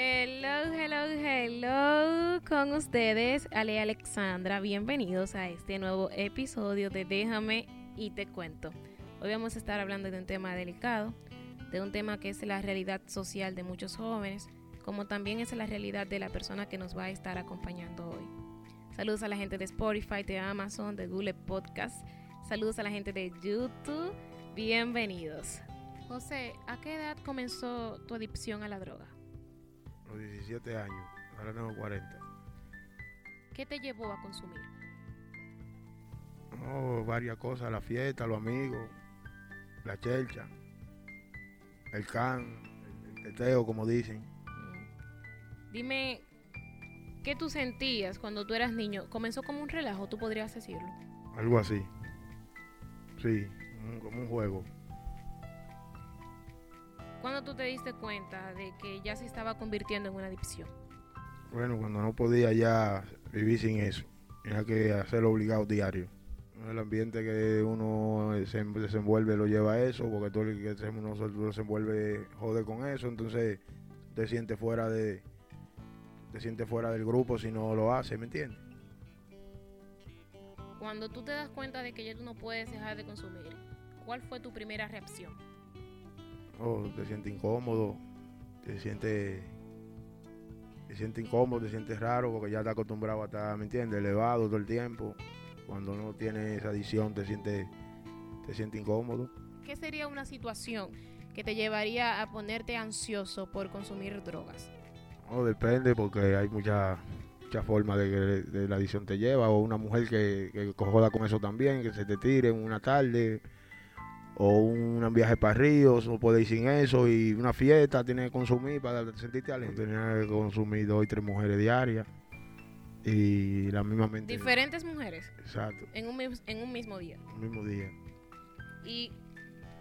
Hello, hello, hello con ustedes, Ale Alexandra. Bienvenidos a este nuevo episodio de Déjame y te cuento. Hoy vamos a estar hablando de un tema delicado, de un tema que es la realidad social de muchos jóvenes, como también es la realidad de la persona que nos va a estar acompañando hoy. Saludos a la gente de Spotify, de Amazon, de Google Podcast. Saludos a la gente de YouTube. Bienvenidos. José, ¿a qué edad comenzó tu adicción a la droga? Los 17 años, ahora tengo 40. ¿Qué te llevó a consumir? No, varias cosas, la fiesta, los amigos, la chelcha, el can, el teteo, como dicen. Mm. Dime, ¿qué tú sentías cuando tú eras niño? ¿Comenzó como un relajo, tú podrías decirlo? Algo así. Sí, como un juego. ¿Cuándo tú te diste cuenta de que ya se estaba convirtiendo en una adicción? Bueno, cuando no podía ya vivir sin eso. Tenía que hacerlo obligado diario. El ambiente que uno se desenvuelve lo lleva a eso, porque todo el que nosotros se envuelve jode con eso, entonces te sientes fuera de te sientes fuera del grupo si no lo hace, ¿me entiendes? Cuando tú te das cuenta de que ya tú no puedes dejar de consumir, ¿cuál fue tu primera reacción? Oh, te sientes incómodo, te sientes te sientes incómodo, te sientes raro porque ya estás acostumbrado a estar, ¿me entiendes? Elevado todo el tiempo. Cuando no tienes esa adicción te sientes te sientes incómodo. ¿Qué sería una situación que te llevaría a ponerte ansioso por consumir drogas? Oh, depende porque hay muchas mucha formas de que la adicción te lleva o una mujer que, que con eso también, que se te tire en una tarde o un viaje para Ríos, no puede ir sin eso, y una fiesta tiene que consumir para sentirte alegre. Tenía que consumir dos y tres mujeres diarias. Y la misma mente. Diferentes mujeres. Exacto. En un, en un mismo día. Un mismo día. Y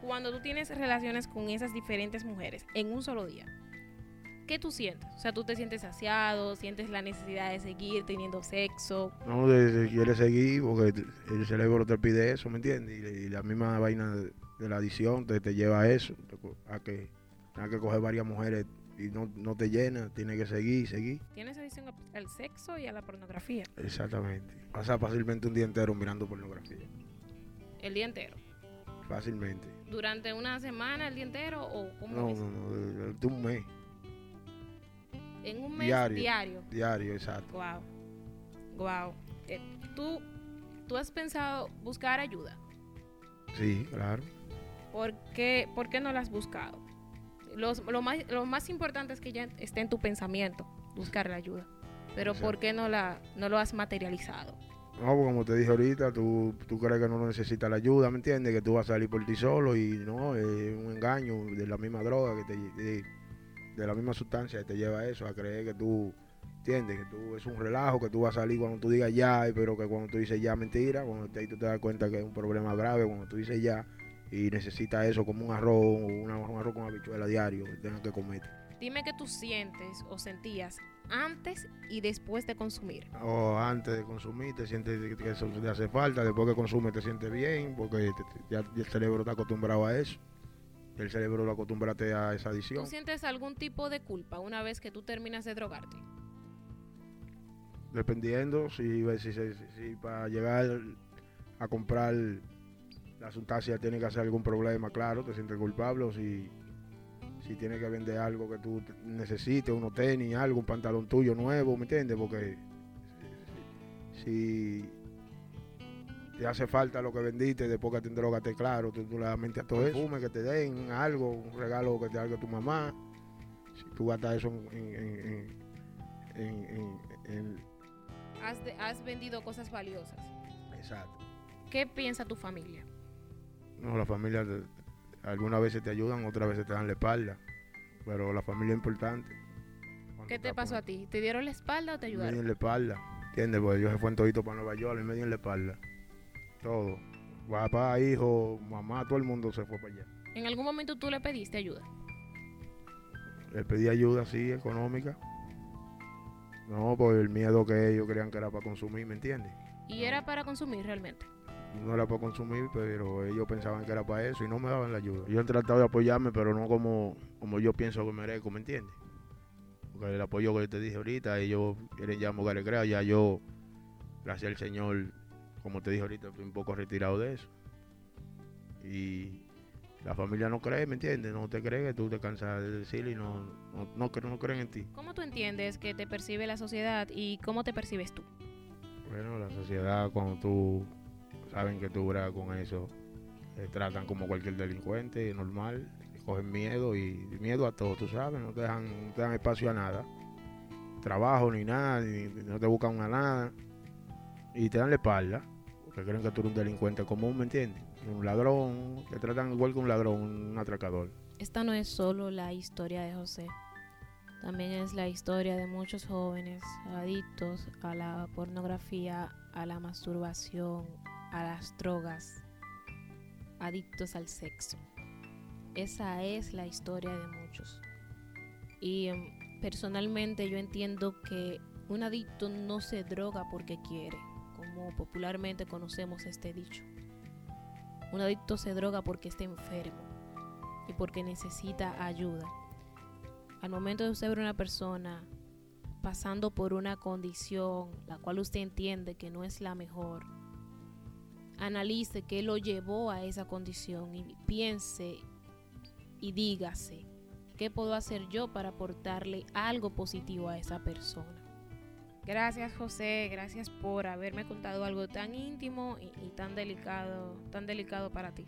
cuando tú tienes relaciones con esas diferentes mujeres en un solo día, ¿qué tú sientes? O sea, tú te sientes saciado, sientes la necesidad de seguir teniendo sexo. No, de, de quiere seguir porque el cerebro te pide eso, ¿me entiendes? Y, la misma vaina de la adicción te, te lleva a eso, a que tengas que coger varias mujeres y no, no te llena, tienes que seguir, seguir. Tienes adicción al sexo y a la pornografía. Exactamente. Pasa fácilmente un día entero mirando pornografía. ¿El día entero? Fácilmente. ¿Durante una semana, el día entero o cómo No, no, no, durante un mes. En un mes diario. Diario, diario exacto. Wow. Wow. Eh, ¿tú, ¿Tú has pensado buscar ayuda? Sí, claro. ¿Por qué, por qué no la has buscado? Los, lo, más, lo más importante es que ya esté en tu pensamiento, buscar la ayuda. Pero ¿por qué no, la, no lo has materializado? No, pues como te dije ahorita, tú, tú crees que no necesitas la ayuda, ¿me entiendes? Que tú vas a salir por ti solo y no, es un engaño de la misma droga, que te, de, de la misma sustancia que te lleva a eso, a creer que tú, ¿entiendes? Que tú es un relajo, que tú vas a salir cuando tú digas ya, pero que cuando tú dices ya, mentira, cuando te, tú te das cuenta que es un problema grave, cuando tú dices ya y necesitas eso como un arroz, una, un arroz con habichuela diario que tengas que comer. Dime qué tú sientes o sentías antes y después de consumir. O antes de consumir te sientes que eso te hace falta, después que consumes te sientes bien, porque ya el cerebro está acostumbrado a eso. El cerebro lo acostumbrate a esa adicción. ¿Tú sientes algún tipo de culpa una vez que tú terminas de drogarte? Dependiendo, si, si, si, si para llegar a comprar la sustancia tiene que hacer algún problema, claro, te sientes culpable o si si tienes que vender algo que tú necesites, unos tenis, algo, un pantalón tuyo nuevo, ¿me entiendes? Porque si te hace falta lo que vendiste después que te drogaste, claro, tú, tú le das mente a todo eso, que te den algo, un regalo que te haga tu mamá, si tú gastas eso en... en, en, has, has vendido cosas valiosas. Exacto. ¿Qué piensa tu familia? No, la familia algunas veces te ayudan, otras veces te dan la espalda. Pero la familia es importante. ¿Qué te pasó a ti? ¿Te dieron la espalda o te ayudaron? Me dieron la espalda. ¿Entiendes? Porque ellos se fueron todito para Nueva York y me dieron la espalda. Todo. Papá, hijo, mamá, todo el mundo se fue para allá. ¿En algún momento tú le pediste ayuda? Le pedí ayuda, sí, económica. No, por el miedo que ellos creían que era para consumir, ¿me entiendes? ¿Y era para consumir realmente? No era para consumir, pero ellos pensaban que era para eso y no me daban la ayuda. Yo he tratado de apoyarme, pero no como, como yo pienso que merezco, ¿me entiendes? Porque el apoyo que te dije ahorita, ellos quieren ya mover el ya yo, gracias al Señor, como te dije ahorita, estoy un poco retirado de eso. Y la familia no cree, ¿me entiendes? No te cree que tú te cansas de decirle y no, no, no, no creen en ti. ¿Cómo tú entiendes que te percibe la sociedad y cómo te percibes tú? Bueno, la sociedad cuando tú saben que tú con eso, te tratan como cualquier delincuente, normal, cogen miedo y miedo a todo, tú sabes, no te dejan, te dan espacio a nada, trabajo ni nada, no te buscan a nada y te dan la espalda, porque creen que tú eres un delincuente común, ¿me entiendes? Un ladrón, te tratan igual que un ladrón, un atracador. Esta no es solo la historia de José, también es la historia de muchos jóvenes adictos a la pornografía, a la masturbación, a las drogas, adictos al sexo. Esa es la historia de muchos. Y em, personalmente yo entiendo que un adicto no se droga porque quiere, como popularmente conocemos este dicho. Un adicto se droga porque está enfermo y porque necesita ayuda. Al momento de usted una persona pasando por una condición la cual usted entiende que no es la mejor, analice qué lo llevó a esa condición y piense y dígase, ¿qué puedo hacer yo para aportarle algo positivo a esa persona? Gracias José, gracias por haberme contado algo tan íntimo y, y tan delicado, tan delicado para ti.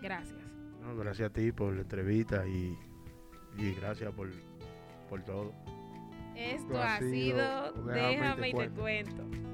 Gracias. No, gracias a ti por la entrevista y, y gracias por, por todo. Esto Esto ha sido sido Déjame y te Déjame y te cuento. cuento.